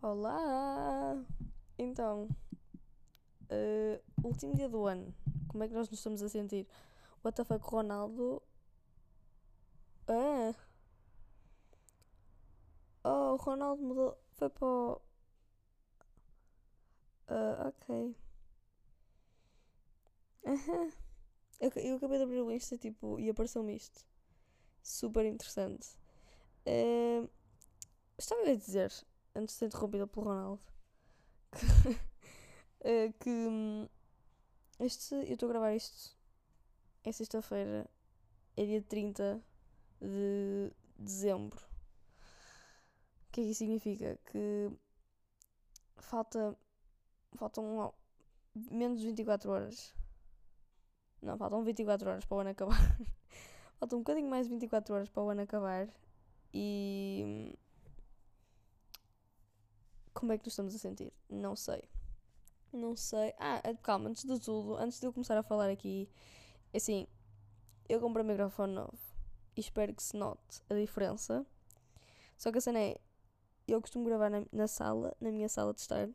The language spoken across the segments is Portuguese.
Olá! Então, uh, último dia do ano, como é que nós nos estamos a sentir? What the fuck, Ronaldo? Ah! Oh, o Ronaldo mudou, foi para o... Uh, ok. Aham. Eu, eu acabei de abrir o Insta tipo, e apareceu-me isto. Super interessante. Uh, estava a dizer, antes de ser interrompida pelo Ronaldo, que, uh, que hum, este, eu estou a gravar isto é sexta-feira, é dia 30 de dezembro. O que é que isso significa? Que falta faltam menos de 24 horas. Não, faltam 24 horas para o ano acabar. faltam um bocadinho mais de 24 horas para o ano acabar. E. Como é que nos estamos a sentir? Não sei. Não sei. Ah, calma, antes de tudo, antes de eu começar a falar aqui, assim, eu comprei um microfone novo e espero que se note a diferença. Só que a cena é, eu costumo gravar na, na sala, na minha sala de estar,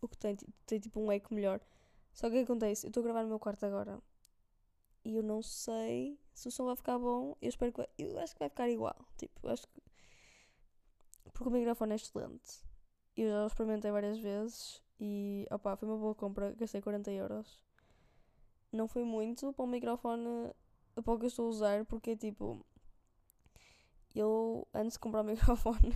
o que tem, tem tipo um eco melhor. Só que o que acontece? Eu estou a gravar no meu quarto agora e eu não sei se o som vai ficar bom. Eu espero que vai, eu acho que vai ficar igual. Tipo, acho que porque o microfone é excelente. Eu já o experimentei várias vezes e opá, foi uma boa compra, gastei 40 euros. Não foi muito para um microfone para o que eu estou a usar, porque tipo, eu antes de comprar o microfone,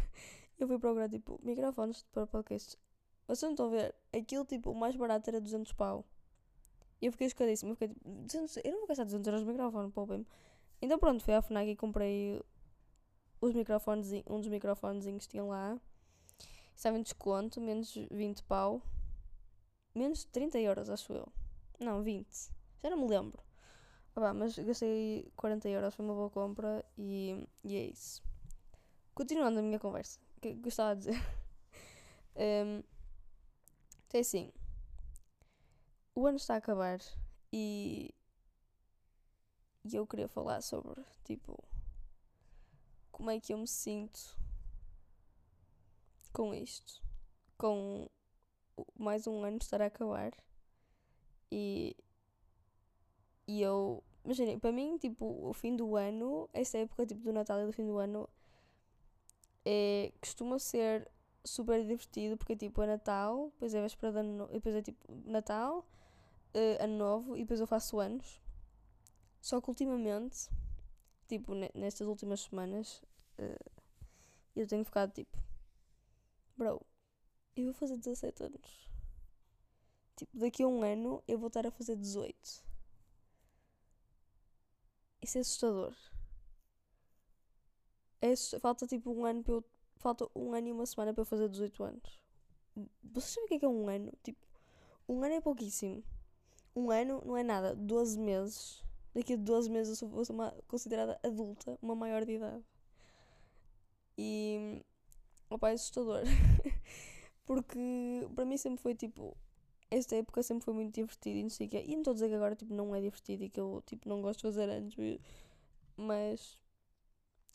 eu fui procurar tipo microfones para podcasts vocês não estão a ver? Aquilo, tipo, o mais barato era 200 pau. E eu fiquei escadíssimo. Eu fiquei tipo, 200, eu não vou gastar 200 euros no microfone, poupem-me. Então pronto, fui à FNAC e comprei os microfones, um dos microfones que tinham lá. Estava em desconto, menos 20 pau. Menos 30 euros, acho eu. Não, 20. Já não me lembro. Ah, mas gastei 40 euros, foi uma boa compra e, e é isso. Continuando a minha conversa, que gostava de dizer. um, Então é assim. O ano está a acabar e. E eu queria falar sobre, tipo. Como é que eu me sinto com isto. Com mais um ano estar a acabar. E. E eu. Imaginem, para mim, tipo, o fim do ano, esta época tipo do Natal e do fim do ano, é, costuma ser super divertido porque tipo é Natal, depois é véspera de ano, depois é tipo Natal, uh, Ano Novo e depois eu faço anos. Só que ultimamente, tipo nestas últimas semanas, uh, eu tenho ficado tipo, bro, eu vou fazer 17 anos. Tipo, daqui a um ano eu vou estar a fazer 18. Isso é assustador. É, falta tipo um ano para eu falta um ano e uma semana para eu fazer 18 anos. Vocês sabem o que é, que é um ano? Tipo, um ano é pouquíssimo. Um ano não é nada. 12 meses. Daqui a 12 meses eu vou ser uma, considerada adulta, uma maior de idade. E. Opa, é assustador. Porque para mim sempre foi tipo. Esta época sempre foi muito divertida e não sei o quê. E não estou a dizer que agora tipo, não é divertido e que eu tipo, não gosto de fazer anos. Mas.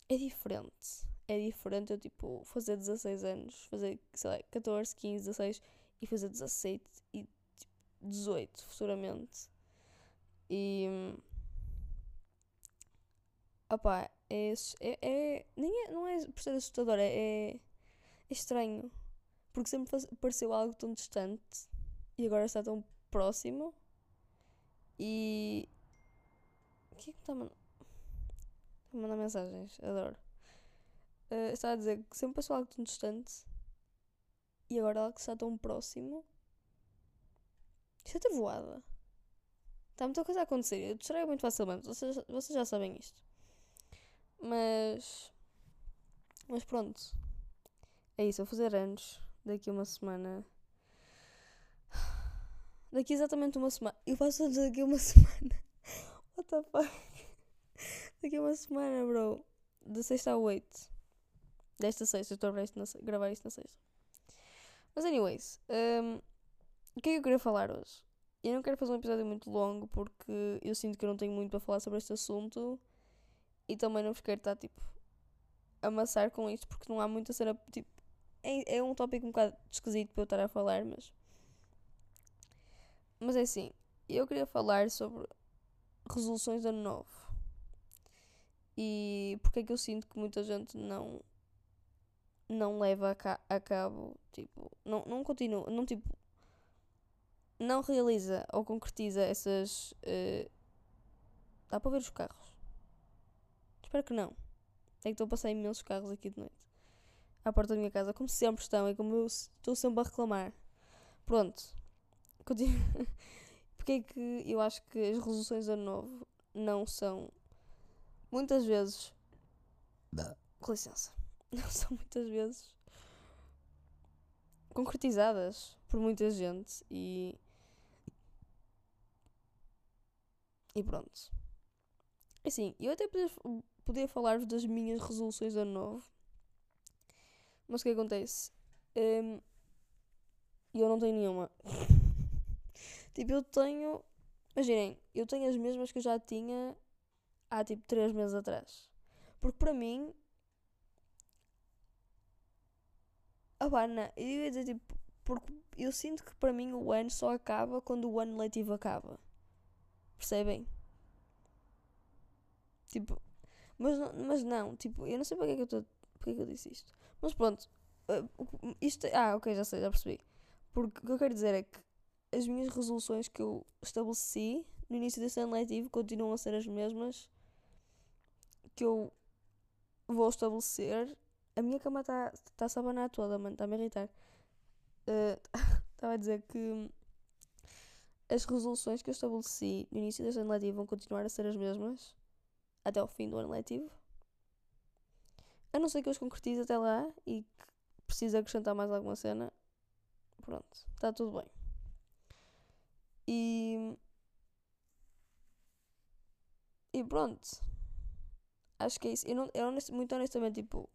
É diferente é diferente eu, tipo, fazer 16 anos, fazer, sei lá, 14, 15, 16 e fazer 17 e tipo, 18 futuramente. E. Opá, é, é, é, nem é, não é por ser assustador, é, é estranho. Porque sempre pareceu algo tão distante e agora está tão próximo. E. O que é que está a mandar? A mandar mensagens, adoro. Uh, está a dizer que sempre passou algo tão distante e agora algo que está tão próximo. Isto é trovoada. Está muita coisa a acontecer. Eu distraio muito facilmente. Vocês, vocês já sabem isto. Mas. Mas pronto. É isso. Vou fazer anos daqui uma semana. Daqui exatamente uma semana. Eu faço anos daqui uma semana. What the fuck? Daqui uma semana, bro. De sexta a oito desta sexta. Estou a gravar isto na, sexta. Mas, anyways, um, o que é que eu queria falar hoje? Eu não quero fazer um episódio muito longo porque eu sinto que eu não tenho muito para falar sobre este assunto e também não vos quero estar tipo amassar com isto porque não há muita cena tipo é, é um tópico um bocado esquisito para eu estar a falar, mas. Mas é assim, eu queria falar sobre resoluções de ano novo. E porque é que eu sinto que muita gente não não leva a, ca a cabo, tipo, não, não continua, não tipo, não realiza ou concretiza essas. Uh, dá para ver os carros? Espero que não. É que estou a passar imensos carros aqui de noite. À porta da minha casa, como sempre estão, é como eu estou sempre a reclamar. Pronto. Continua. Porque é que eu acho que as resoluções de ano novo não são muitas vezes. Com licença. Não são muitas vezes concretizadas por muita gente e. E pronto. Assim, eu até podia, podia falar-vos das minhas resoluções de ano novo. Mas o que acontece? Um, eu não tenho nenhuma. tipo, eu tenho. Imaginem, eu tenho as mesmas que eu já tinha há tipo 3 meses atrás. Porque para mim. Ah, não, eu ia dizer tipo. Porque eu sinto que para mim o ano só acaba quando o ano letivo acaba. Percebem? Tipo. Mas, mas não, tipo, eu não sei porque é que eu estou. Porque é que eu disse isto. Mas pronto. Uh, isto. Ah, ok, já sei, já percebi. Porque o que eu quero dizer é que as minhas resoluções que eu estabeleci no início deste ano letivo continuam a ser as mesmas que eu vou estabelecer. A minha cama está tá a sabanar toda, mano, está-me a irritar. Estava uh, a dizer que as resoluções que eu estabeleci no início deste ano letivo vão continuar a ser as mesmas até ao fim do ano letivo. A não ser que eu os concretize até lá e que precise acrescentar mais alguma cena. Pronto, está tudo bem. E. E pronto. Acho que é isso. Eu, não, eu muito honestamente, tipo.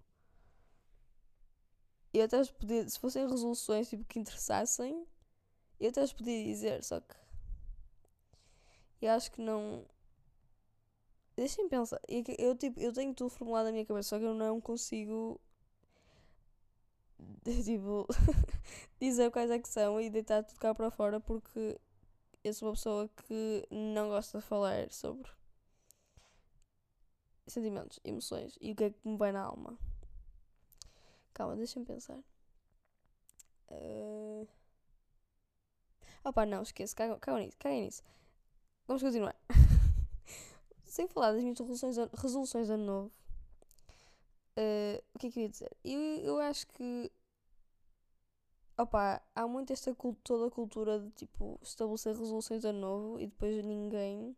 Eu até os podia. Se fossem resoluções tipo, que interessassem, eu até os podia dizer, só que. Eu acho que não. Deixem pensar. Eu, eu, tipo, eu tenho tudo formulado na minha cabeça, só que eu não consigo. Tipo. dizer quais é que são e deitar tudo cá para fora porque eu sou uma pessoa que não gosta de falar sobre sentimentos, emoções e o que é que me vai na alma. Calma, deixa-me pensar. Uh... Opa, não, esqueço, caga nisso, caga nisso. Vamos continuar. Sem falar das minhas resoluções, resoluções de ano novo. Uh, o que é que eu ia dizer? Eu, eu acho que. Opa, há muito esta toda a cultura de tipo estabelecer resoluções de ano novo e depois ninguém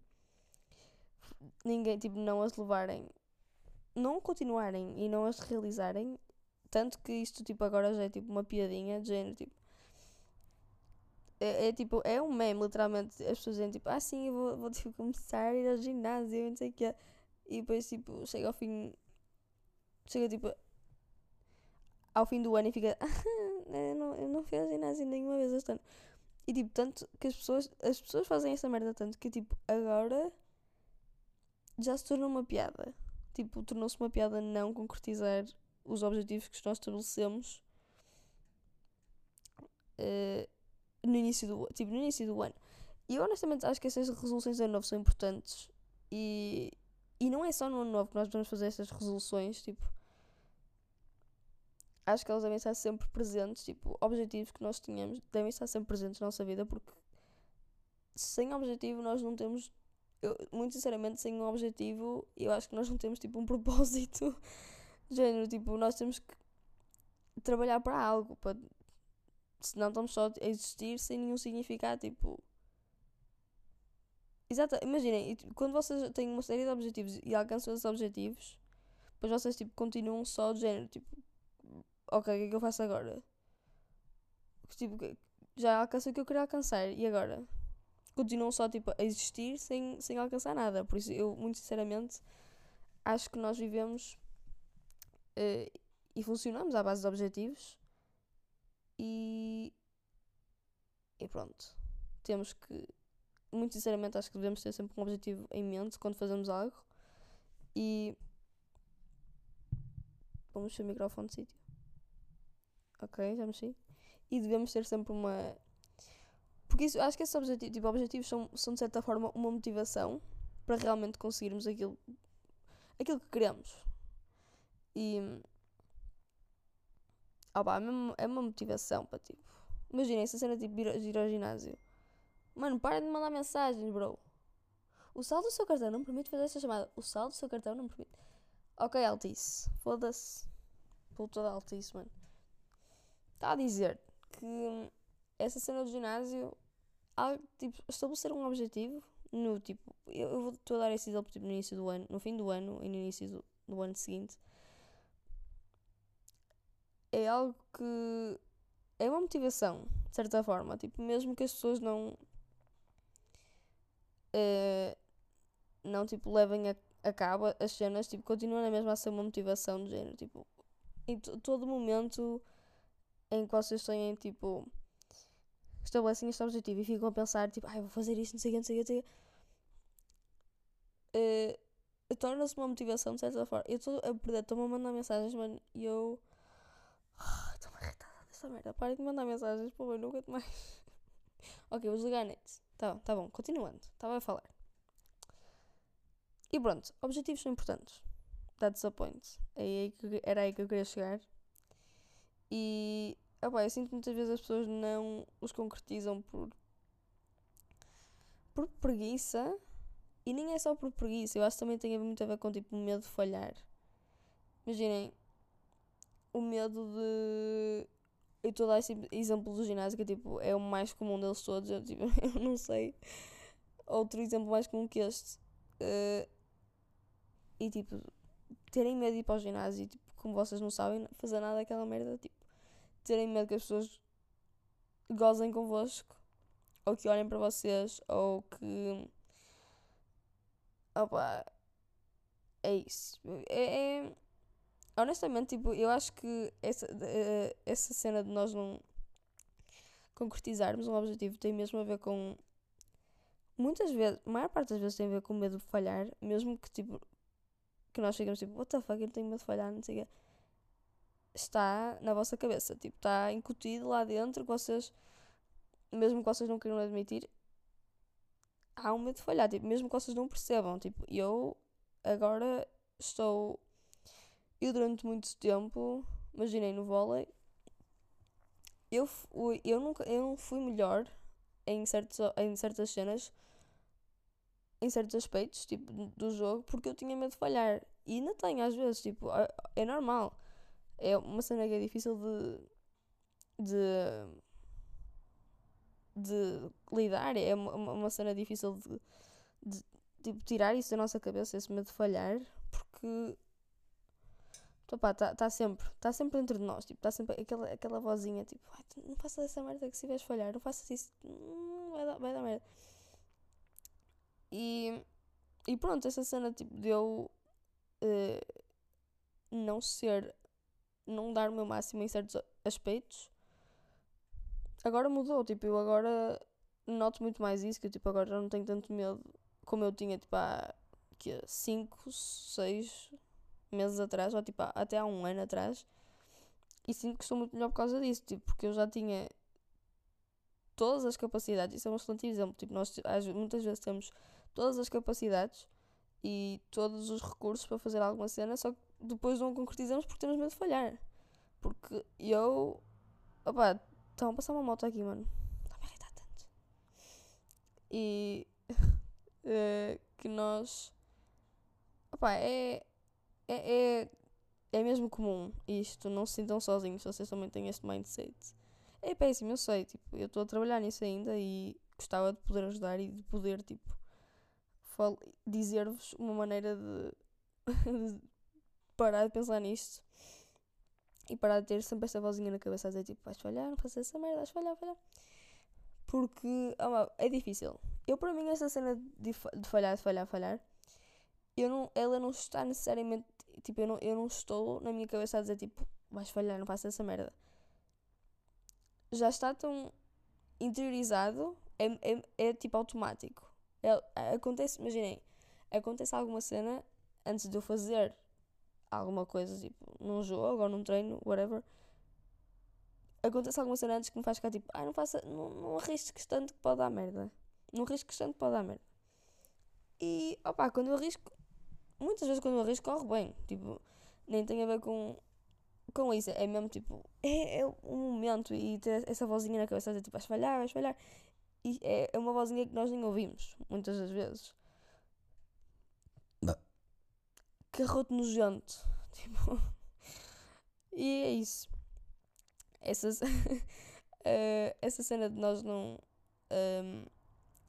ninguém, tipo, não as levarem, não continuarem e não as realizarem. Tanto que isto, tipo, agora já é tipo uma piadinha de género, tipo. É, é tipo, é um meme, literalmente. As pessoas dizem tipo, ah, sim, eu vou, vou tipo, começar a ir ao ginásio não sei o que E depois, tipo, chega ao fim. Chega tipo. Ao fim do ano e fica. eu, não, eu não fui ao ginásio nenhuma vez este ano. E tipo, tanto que as pessoas. As pessoas fazem essa merda tanto que, tipo, agora já se tornou uma piada. Tipo, tornou-se uma piada não concretizar os objetivos que nós estabelecemos uh, no, início do, tipo, no início do ano. E eu honestamente acho que essas resoluções de ano novo são importantes. E, e não é só no ano novo que nós vamos fazer estas resoluções, tipo. Acho que elas devem estar sempre presentes, tipo, objetivos que nós tínhamos devem estar sempre presentes na nossa vida, porque sem objetivo nós não temos eu, muito sinceramente, sem um objetivo, eu acho que nós não temos tipo um propósito. Género, tipo, nós temos que trabalhar para algo, para... senão estamos só a existir sem nenhum significado. Tipo, Exato, imaginem, quando vocês têm uma série de objetivos e alcançam esses objetivos, depois vocês tipo, continuam só de género, tipo, ok, o que é que eu faço agora? Tipo, já alcancei o que eu queria alcançar, e agora? continuam só tipo, a existir sem, sem alcançar nada. Por isso, eu, muito sinceramente, acho que nós vivemos uh, e funcionamos à base de objetivos e, e pronto. Temos que, muito sinceramente, acho que devemos ter sempre um objetivo em mente quando fazemos algo e vamos mexer o microfone de sítio. Ok, já mexi. E devemos ter sempre uma. Porque isso, acho que esses objetivos, tipo, objetivos são, são de certa forma uma motivação para realmente conseguirmos aquilo, aquilo que queremos. E. Ah, pá, é, uma motivação para tipo. Imaginem essa cena tipo ir, ir ao ginásio. Mano, para de mandar mensagens, bro. O saldo do seu cartão não permite fazer esta chamada. O saldo do seu cartão não permite. Ok, Altice. Foda-se. Puta da Altice, mano. Está a dizer que essa cena do ginásio. há, tipo, estabelecer um objetivo no tipo. Eu, eu vou-te a dar esse exemplo tipo, no início do ano, no fim do ano e no início do, do ano seguinte. É algo que. É uma motivação, de certa forma. Tipo, mesmo que as pessoas não. eh, não tipo levem a, a cabo as cenas, tipo, continua na mesma a ser uma motivação de género, tipo, em to- todo momento em que vocês têm, tipo, estabelecem este objetivo e ficam a pensar, tipo, ai, vou fazer isto, não sei o que, não sei o que, quê", eh, torna-se uma motivação de certa forma. Eu estou a perder, estou-me a mandar mensagens, mano, e eu. Ai, Estou-me irritada desta merda. Parem de mandar mensagens, pô, eu nunca mais. ok, vou desligar a net. Tá, tá bom, continuando. Estava a falar. E pronto, objetivos são importantes. That's the point. Era aí que eu queria chegar. E opá, eu sinto que muitas vezes as pessoas não os concretizam por, por preguiça. E nem é só por preguiça. Eu acho que também tem muito a ver com tipo medo de falhar. Imaginem o medo de. Eu estou a dar esse exemplo do ginásio que tipo, é o mais comum deles todos. Eu, tipo, eu não sei outro exemplo mais comum que este. Eh, e tipo, terem medo de ir para o ginásio e, tipo, como vocês não sabem fazer nada daquela merda, tipo, terem medo que as pessoas gozem convosco, ou que olhem para vocês, ou que. Opa, é isso. É, é- honestamente, tipo, eu acho que essa, eh, essa cena de nós não concretizarmos um objetivo tem mesmo a ver com. Muitas vezes, a maior parte das vezes tem a ver com medo de falhar, mesmo que tipo. Que nós chegamos tipo, what the fuck, eu tenho medo de falhar, não sei o quê. Está na vossa cabeça, tipo, está incutido lá dentro que vocês, mesmo que vocês não queiram admitir, há um medo de falhar, tipo, mesmo que vocês não percebam. Tipo, eu agora estou. Eu durante muito tempo, imaginei no vôlei, eu, fui, eu, nunca, eu não fui melhor em, certos, em certas cenas, em certos aspectos, tipo, do jogo, porque eu tinha medo de falhar. E ainda tenho, às vezes, tipo, é, é normal. É uma cena que é difícil de. de. de lidar. É uma, uma cena difícil de, de, tipo, tirar isso da nossa cabeça, esse medo de falhar, porque. Está tá sempre, tá sempre dentro de nós, tipo, está sempre aquela, aquela vozinha, tipo, "Ai, tu não faças essa merda que se vais falhar, não faças isso, hum, vai dar, vai dar merda. E, e pronto, essa cena, tipo, de eu eh, não ser, não dar o meu máximo em certos aspectos, agora mudou, tipo, eu agora noto muito mais isso, que eu, tipo, agora já não tenho tanto medo como eu tinha, tipo, há 5, 6 meses atrás, ou tipo, até há um ano atrás, e sinto que estou muito melhor por causa disso, tipo, porque eu já tinha todas as capacidades, isso é um excelente exemplo, tipo, nós muitas vezes temos todas as capacidades e todos os recursos para fazer alguma cena, só que depois não concretizamos porque temos medo de falhar. Porque eu. Opá, estão a passar uma moto aqui, mano. Está-me a irritar tanto. E. eh, que nós. Opá, é. É, é. É mesmo comum isto, não se sintam sozinhos, vocês também têm este mindset. É péssimo, eu sei, tipo, eu estou a trabalhar nisso ainda e gostava de poder ajudar e de poder, tipo, dizer-vos uma maneira de, de parar de pensar nisto e parar de ter sempre esta vozinha na cabeça a dizer, tipo, vais falhar, não faças essa merda, vais falhar, falhar. Porque, ah, é difícil. Eu, para mim, essa cena de, de falhar, de falhar, falhar, eu não, ela não está necessariamente, tipo, eu não, eu não estou na minha cabeça a dizer, tipo, vais falhar, não faças essa merda já está tão interiorizado, é, é, é tipo automático. É, acontece, imaginem, acontece alguma cena antes de eu fazer alguma coisa, tipo num jogo ou num treino, whatever. acontece alguma cena antes que me faz ficar tipo, ah, não faça, não, não arrisques tanto que pode dar merda. Não arrisques tanto que pode dar merda. E, opá, quando eu arrisco, muitas vezes quando eu arrisco corre bem. Tipo, nem tem a ver com, com isso. É mesmo tipo, é, é um momento e ter essa vozinha na cabeça, tipo, vais falhar, vais falhar. E é, é uma vozinha que nós nem ouvimos, muitas das vezes. Carroto nojento. Tipo. E é isso. Essa, uh, essa cena de nós não um, ehm,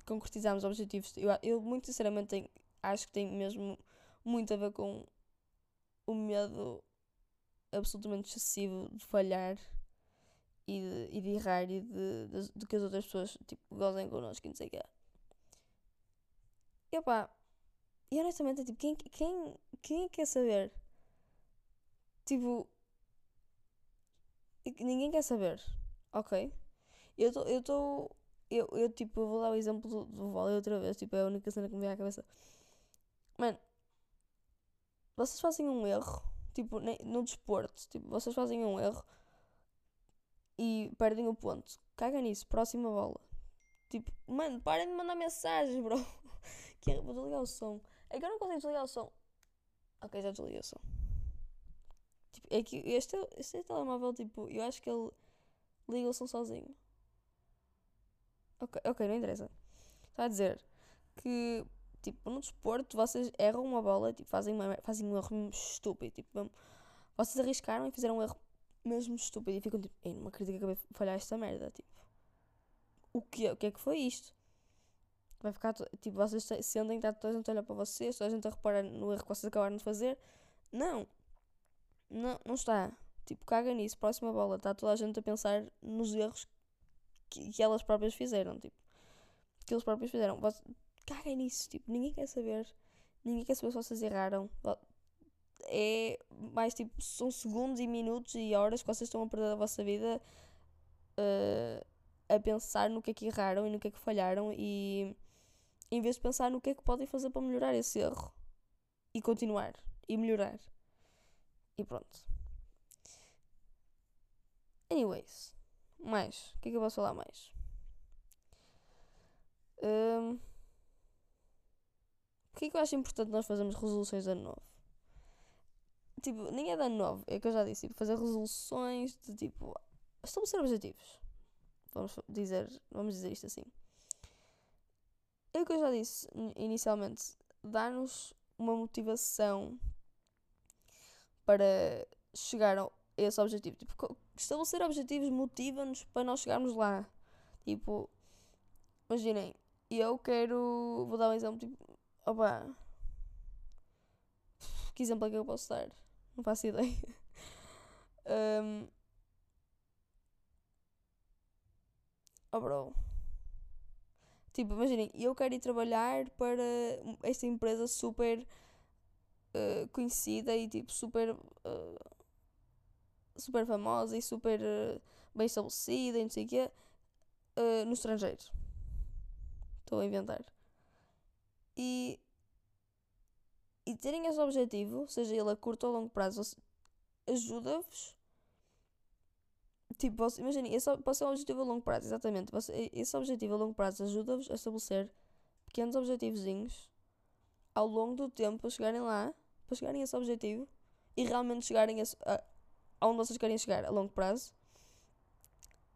concretizarmos objetivos, eu, eu muito sinceramente tenho, acho que tem mesmo muito a ver com o medo absolutamente excessivo de falhar e de, e de errar e de, de, de, que as outras pessoas tipo, gozem connosco e não sei o que é. E opá, e honestamente, tipo, quem, quem, quem quer saber? Tipo, ninguém quer saber, ok? Eu estou, eu eu, eu tipo, vou dar o exemplo do, do vôlei outra vez, tipo, é a única cena que me vem à cabeça. Mano, vocês fazem um erro, tipo, no desporto, tipo, vocês fazem um erro e perdem o ponto. Caga nisso, próxima bola. Tipo, mano, parem de mandar mensagens, bro. que, vou desligar o som. É que eu não consigo desligar o som. Ok, já desliguei o som. Tipo, é que este, este telemóvel, tipo, eu acho que ele liga o som sozinho. Ok, ok, não interessa. Está a dizer que, tipo, no desporto, vocês erram uma bola, tipo, fazem, uma, fazem um erro estúpido. Tipo, vocês arriscaram e fizeram um erro mesmo estúpido e ficam tipo, ei, não acredito que acabei de falhar esta merda. Tipo, o que, o que é que foi isto? Vai ficar, tipo, vocês sentem que está toda a gente a olhar para vocês, toda a gente a reparar no erro que vocês acabaram de fazer. Não. Não, não está. Tipo, caga nisso. Próxima bola. Está toda a gente a pensar nos erros que, que elas próprias fizeram. Tipo, que eles próprios fizeram. Você, caga nisso. Tipo, ninguém quer saber. Ninguém quer saber se vocês erraram. É mais tipo, são segundos e minutos e horas que vocês estão a perder da vossa vida uh, a pensar no que é que erraram e no que é que falharam e em vez de pensar no que é que podem fazer para melhorar esse erro e continuar e melhorar. E pronto. Anyways, mais. O que é que eu posso falar mais? Um, que é que eu acho importante nós fazermos resoluções de ano novo? Tipo, nem é de ano novo, é que eu já disse, tipo, fazer resoluções de tipo estabelecer objetivos. Vamos dizer, vamos dizer isto assim. É o que eu já disse inicialmente, dar-nos uma motivação para chegar a esse objetivo. Tipo, estabelecer objetivos motiva-nos para nós chegarmos lá. Tipo, imaginem, eu quero. Vou dar um exemplo, tipo, opa. Que exemplo é que eu posso dar? Não faço ideia. um, oh, bro. Tipo, imaginem, eu quero ir trabalhar para esta empresa super uh, conhecida e tipo super uh, super famosa e super uh, bem estabelecida e não sei o quê no estrangeiro. Estou a inventar. E, e terem esse objetivo, seja ele a curto ou a longo prazo, ajuda-vos Tipo, imaginem, esse pode ser um objetivo a longo prazo, exatamente. Esse objetivo a longo prazo ajuda-vos a estabelecer pequenos objetivozinhos ao longo do tempo para chegarem lá, para chegarem a esse objetivo e realmente chegarem a, a, aonde vocês querem chegar a longo prazo.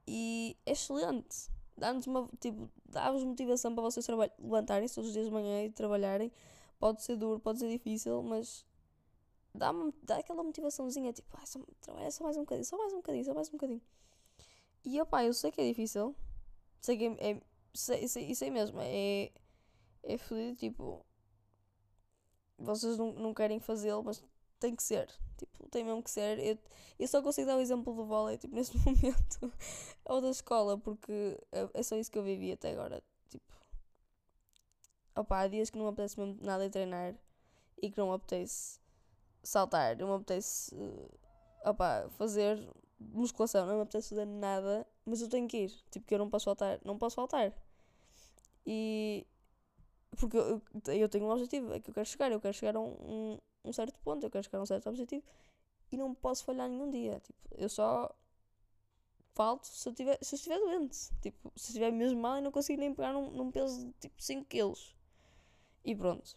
E é excelente. Dá-nos uma, tipo, dá-vos motivação para vocês levantarem-se todos os dias de manhã e trabalharem. Pode ser duro, pode ser difícil, mas dá, dá aquela motivaçãozinha, tipo, ah, só, trabalha só mais um bocadinho, só mais um bocadinho, só mais um bocadinho. E opá, eu sei que é difícil, sei que é, é sei, sei, sei mesmo, é, é fodido, tipo, vocês não, não querem fazê-lo, mas tem que ser, tipo, tem mesmo que ser. Eu, eu só consigo dar o exemplo do vôlei, tipo, neste momento, ou da escola, porque é, é só isso que eu vivi até agora, tipo, opá, há dias que não me apetece mesmo nada a treinar e que não me apetece saltar, não me apetece uh, opa, fazer musculação, não me apetece fazer nada, mas eu tenho que ir, tipo que eu não posso faltar, não posso faltar. E porque eu, eu tenho um objetivo, é que eu quero chegar, eu quero chegar a um, um, certo ponto, eu quero chegar a um certo objetivo e não posso falhar nenhum dia. Tipo, eu só falto se eu, tiver, se eu estiver doente. Tipo, se eu estiver mesmo mal e não consigo nem pegar num, num peso de tipo 5 quilos. E pronto.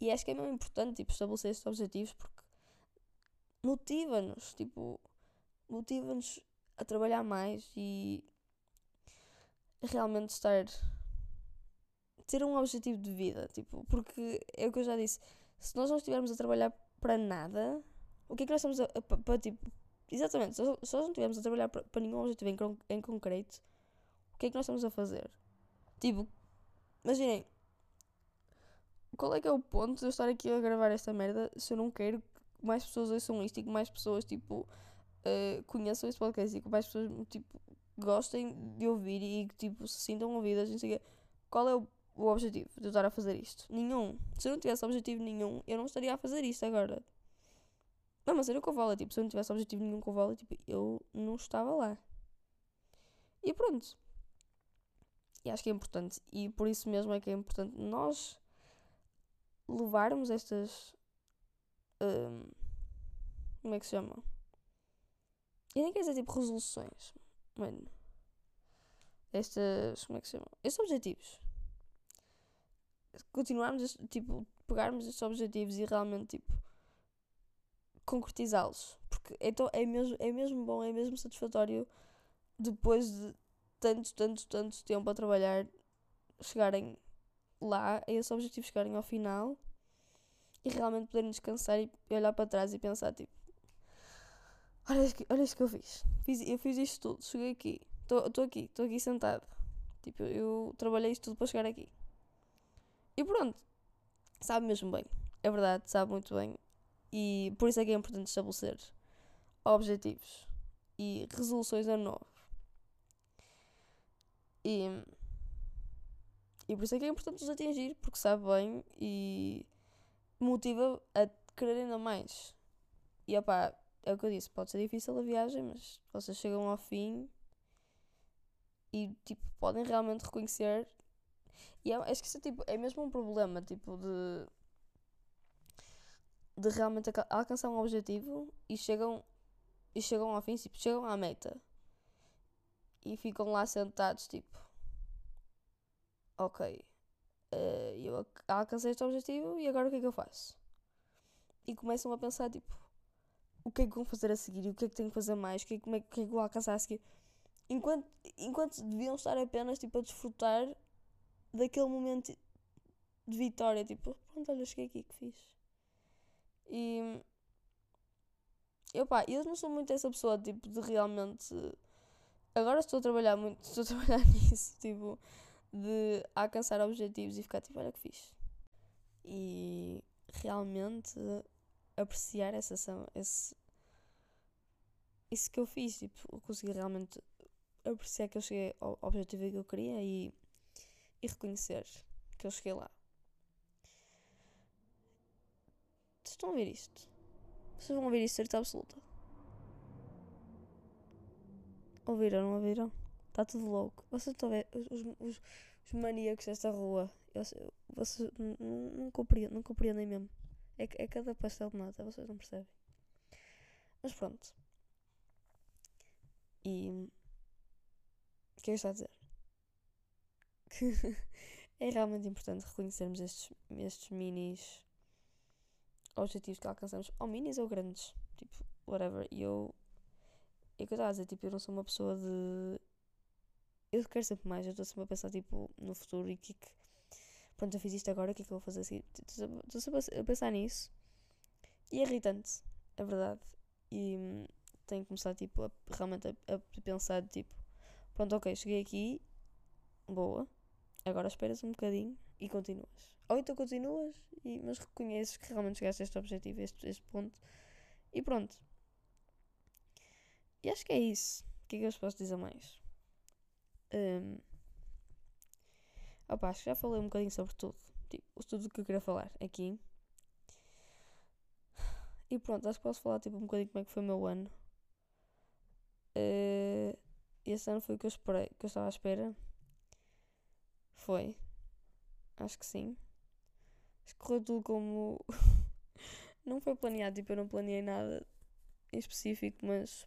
E acho que é mesmo importante tipo, estabelecer estes objetivos porque motiva-nos, tipo, motiva-nos a trabalhar mais e realmente estar ter um objetivo de vida, tipo, porque é o que eu já disse, se nós não estivermos a trabalhar para nada, o que é que nós estamos a, para, tipo, exatamente, se, se nós não estivermos a trabalhar para, para nenhum objetivo em, em concreto, o que é que nós estamos a fazer? Tipo, imaginem, qual é que é o ponto de eu estar aqui a gravar esta merda se eu não quero que mais pessoas ouçam isto e que mais pessoas, tipo, uh, conheçam este podcast e que mais pessoas, tipo, gostem de ouvir e que, tipo, se sintam ouvidas, não sei o quê. Qual é o, o objetivo de eu estar a fazer isto? Nenhum. Se eu não tivesse objetivo nenhum, eu não estaria a fazer isto agora. Não, mas era o que eu falo, tipo, se eu não tivesse objetivo nenhum com o vôlei, tipo, eu não estava lá. E pronto. E acho que é importante. E por isso mesmo é que é importante nós levarmos estas. Um, como é que se chama? E nem quer dizer tipo resoluções. Mano. Estas. Como é que se chama? Estes objetivos. Continuarmos, tipo, pegarmos estes objetivos e realmente, tipo, concretizá-los. Porque então é mesmo, é mesmo bom, é mesmo satisfatório depois de tanto, tanto, tanto tempo a trabalhar chegarem lá a esses objetivos chegarem ao final e realmente poderem descansar e olhar para trás e pensar tipo olha isto que, olha isto que eu fiz. fiz eu fiz isto tudo, cheguei aqui estou aqui, estou aqui sentado tipo, eu trabalhei isto tudo para chegar aqui e pronto sabe mesmo bem, é verdade, sabe muito bem e por isso é que é importante estabelecer objetivos e resoluções a novo e e por isso é que é importante os atingir, porque sabe bem e motiva a querer ainda mais. E opá, é o que eu disse, pode ser difícil a viagem, mas vocês chegam ao fim e tipo, podem realmente reconhecer. E é, acho que isso é, tipo, é mesmo um problema, tipo, de de realmente alcançar um objetivo e chegam e chegam ao fim, tipo, chegam à meta e ficam lá sentados, tipo, ok, uh, eu alcancei este objetivo e agora o que é que eu faço? E começam a pensar, tipo, o que é que vão fazer a seguir? O que é que tenho que fazer mais? O que é, como é, que é que vou alcançar a seguir? Enquanto, enquanto deviam estar apenas, tipo, a desfrutar daquele momento de vitória, tipo, pronto, olha, cheguei aqui, que fiz. E... Eu, pá, eu não sou muito essa pessoa, tipo, de realmente... Agora estou a trabalhar muito, estou a trabalhar nisso, tipo de alcançar objetivos e ficar tipo, olha que fiz. E realmente apreciar essa ação, esse, isso que eu fiz, tipo, consegui realmente apreciar que eu cheguei ao objetivo que eu queria e, e reconhecer que eu cheguei lá. Vocês estão a ouvir isto? Vocês vão ouvir isto, certeza absoluta. Ouviram, não ouviram? Está tudo louco. Vocês estão a ver os, os, os maníacos desta rua. vocês não, compreendem, não compreendem mesmo. É, é cada pastel de nata, vocês não percebem. Mas pronto. E. O que é que está a dizer? Que é realmente importante reconhecermos estes, estes minis objetivos que alcançamos. Ou minis ou grandes. Tipo, whatever. E eu. É o que eu estava a dizer, tipo, eu não sou uma pessoa de eu quero sempre mais, eu estou sempre a pensar tipo, no futuro e que, que pronto, eu fiz isto agora, o que é que eu vou fazer assim? Estou sempre a pensar nisso e é irritante, é verdade. E hum, tenho que começar tipo, a, realmente a, a, pensar tipo, pronto, ok, cheguei aqui, boa, agora esperas um bocadinho e continuas. Ou então continuas, e, mas reconheces que realmente chegaste a este objetivo, a este, este ponto, e pronto. E acho que é isso. O que é que eu vos posso dizer mais? Um, opa, acho que já falei um bocadinho sobre tudo. Tipo, tudo o que eu queria falar aqui. E pronto, acho que posso falar tipo, um bocadinho como é que foi o meu ano. Uh, esse ano foi o que eu esperei, que eu estava à espera. Foi. Acho que sim. Acho que correu tudo como. não foi planeado, tipo, eu não planeei nada em específico, mas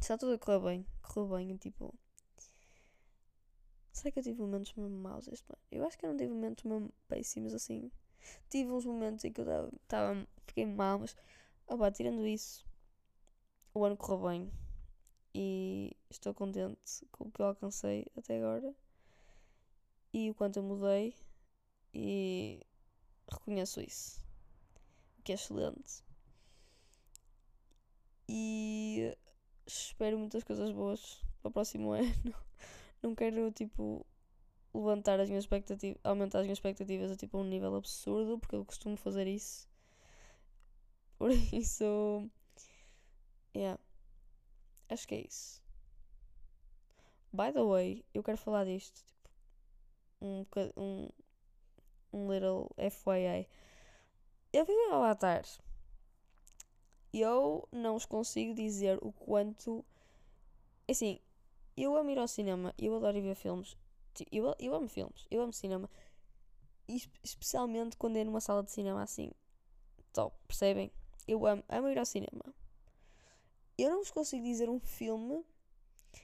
Está tudo a correr bem. Correu bem, tipo. Será que eu tive momentos mesmo maus este ano? Eu acho que eu não tive momentos mesmo péssimos assim. Tive uns momentos em que eu estava. Fiquei mal, mas. Opa, tirando isso, o ano correu bem. E estou contente com o que eu alcancei até agora. E o quanto eu mudei. E reconheço isso. O que é excelente. E espero muitas coisas boas para o próximo ano. Não quero, tipo, levantar as minhas expectativas, aumentar as minhas expectativas a, tipo, um nível absurdo, porque eu costumo fazer isso. Por isso, yeah. Acho que é isso. By the way, eu quero falar disto, tipo, um, um, um little FYI. Eu vi o Avatar. Eu não os consigo dizer o quanto. Assim, eu amo ir ao cinema, eu adoro ver filmes. Eu, eu amo filmes, eu amo cinema. especialmente quando é numa sala de cinema assim. Top, percebem? Eu amo, amo ir ao cinema. Eu não vos consigo dizer um filme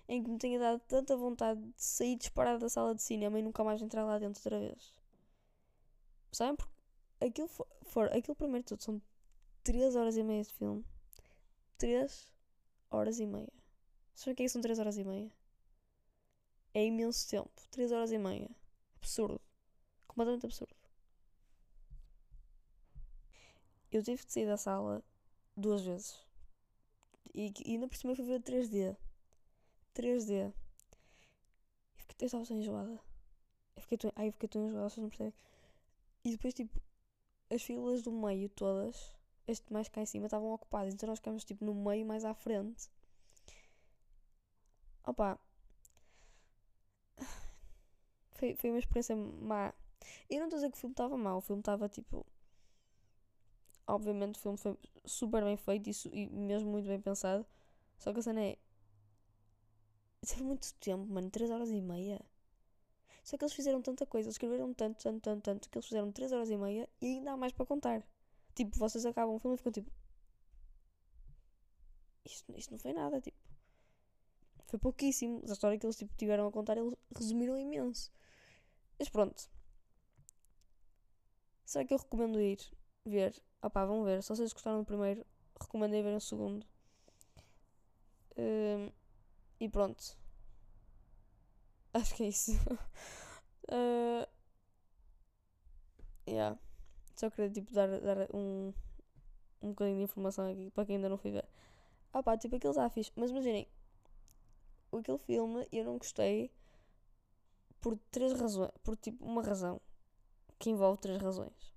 em que me tenha dado tanta vontade de sair disparado da sala de cinema e nunca mais entrar lá dentro outra vez. Sabem? Porque aquilo for, for aquilo primeiro tudo são 3 horas e meia de filme. 3 horas e meia. Sabem o que é que são 3 horas e meia? É imenso tempo. 3 horas e meia. Absurdo. Completamente absurdo. Eu tive que sair da sala duas vezes. E, e ainda por cima eu fui ver 3D. 3D. E fiquei, eu estava tão enjoada. Eu fiquei tão, ai, eu fiquei tão enjoada, vocês não percebem. E depois, tipo, as filas do meio todas, este mais cá em cima, estavam ocupadas. Então nós ficámos, tipo, no meio, mais à frente. Opa, foi, foi uma experiência má. Eu não estou a dizer que o filme estava mau, o filme estava tipo. Obviamente o filme foi super bem feito e, e mesmo muito bem pensado. Só que a cena é. Teve muito tempo, mano, 3 horas e meia. Só que eles fizeram tanta coisa, eles escreveram tanto, tanto, tanto, tanto, que eles fizeram 3 horas e meia e ainda há mais para contar. Tipo, vocês acabam o filme e ficam tipo. Isto, isto não foi nada, tipo. Foi pouquíssimo. A história que eles tipo, tiveram a contar, eles resumiram imenso. Mas pronto. Será que eu recomendo ir ver? Opá, vão ver. Se vocês gostaram do primeiro, recomendo ir ver o segundo. Um, e pronto. Acho que é isso. uh, yeah. Só queria tipo dar, dar um, um bocadinho de informação aqui para quem ainda não foi ver. Ah pá, tipo aqueles afis. Mas imaginem, aquele filme eu não gostei por três razões, por tipo uma razão que envolve três razões.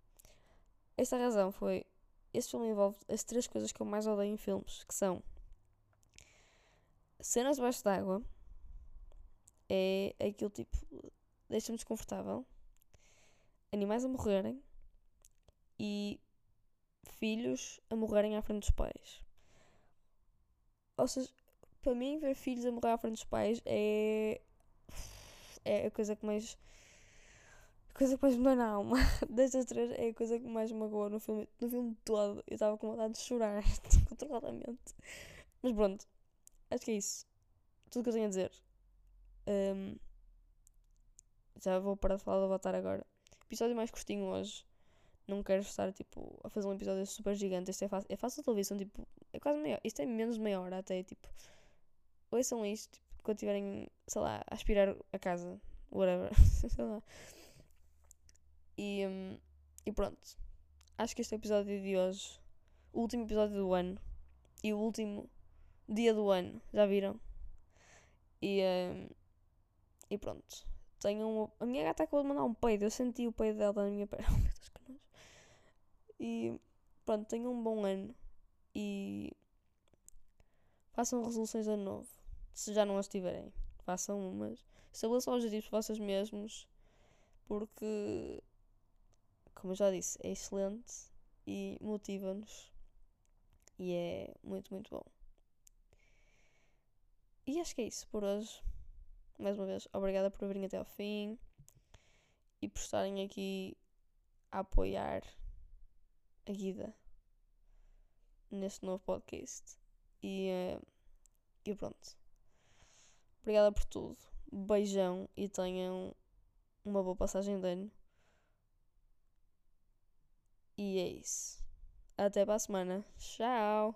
Esta razão foi este filme envolve as três coisas que eu mais odeio em filmes, que são cenas debaixo d'água, é aquele tipo deixa-me desconfortável, animais a morrerem e filhos a morrerem à frente dos pais. Ou seja, para mim ver filhos a morrer à frente dos pais é é a coisa que mais. A coisa que mais me dói na alma destas três é a coisa que mais me magoou no filme, no filme todo. Eu estava com vontade de chorar controladamente. Mas pronto, acho que é isso. Tudo o que eu tenho a dizer. Um, já vou parar de falar do Avatar agora. Episódio mais curtinho hoje. Não quero estar tipo a fazer um episódio super gigante. Isto é fácil. É fácil de televisão, tipo. É quase meia Isto é menos de meia hora até. Tipo. Ouçam isto. Tipo, quando estiverem, sei lá, a aspirar a casa, whatever, sei lá. E, um, e pronto. Acho que este episódio de hoje, o último episódio do ano e o último dia do ano, já viram? E, um, e pronto. Tenho uma... A minha gata acabou de mandar um peido, eu senti o peido dela na minha perna. Oh meu Deus, que nojo. E pronto, tenham um bom ano e façam resoluções ano novo se já não as tiverem, façam umas. Estabeleçam objetivos para vocês mesmos, porque, como eu já disse, é excelente e motiva-nos e é muito, muito bom. E acho que é isso por hoje. Mais uma vez, obrigada por virem até ao fim e por estarem aqui a apoiar a Guida neste novo podcast. E uh, E pronto. Obrigada por tudo. Beijão e tenham uma boa passagem de ano. E é isso. Até para a semana. Tchau!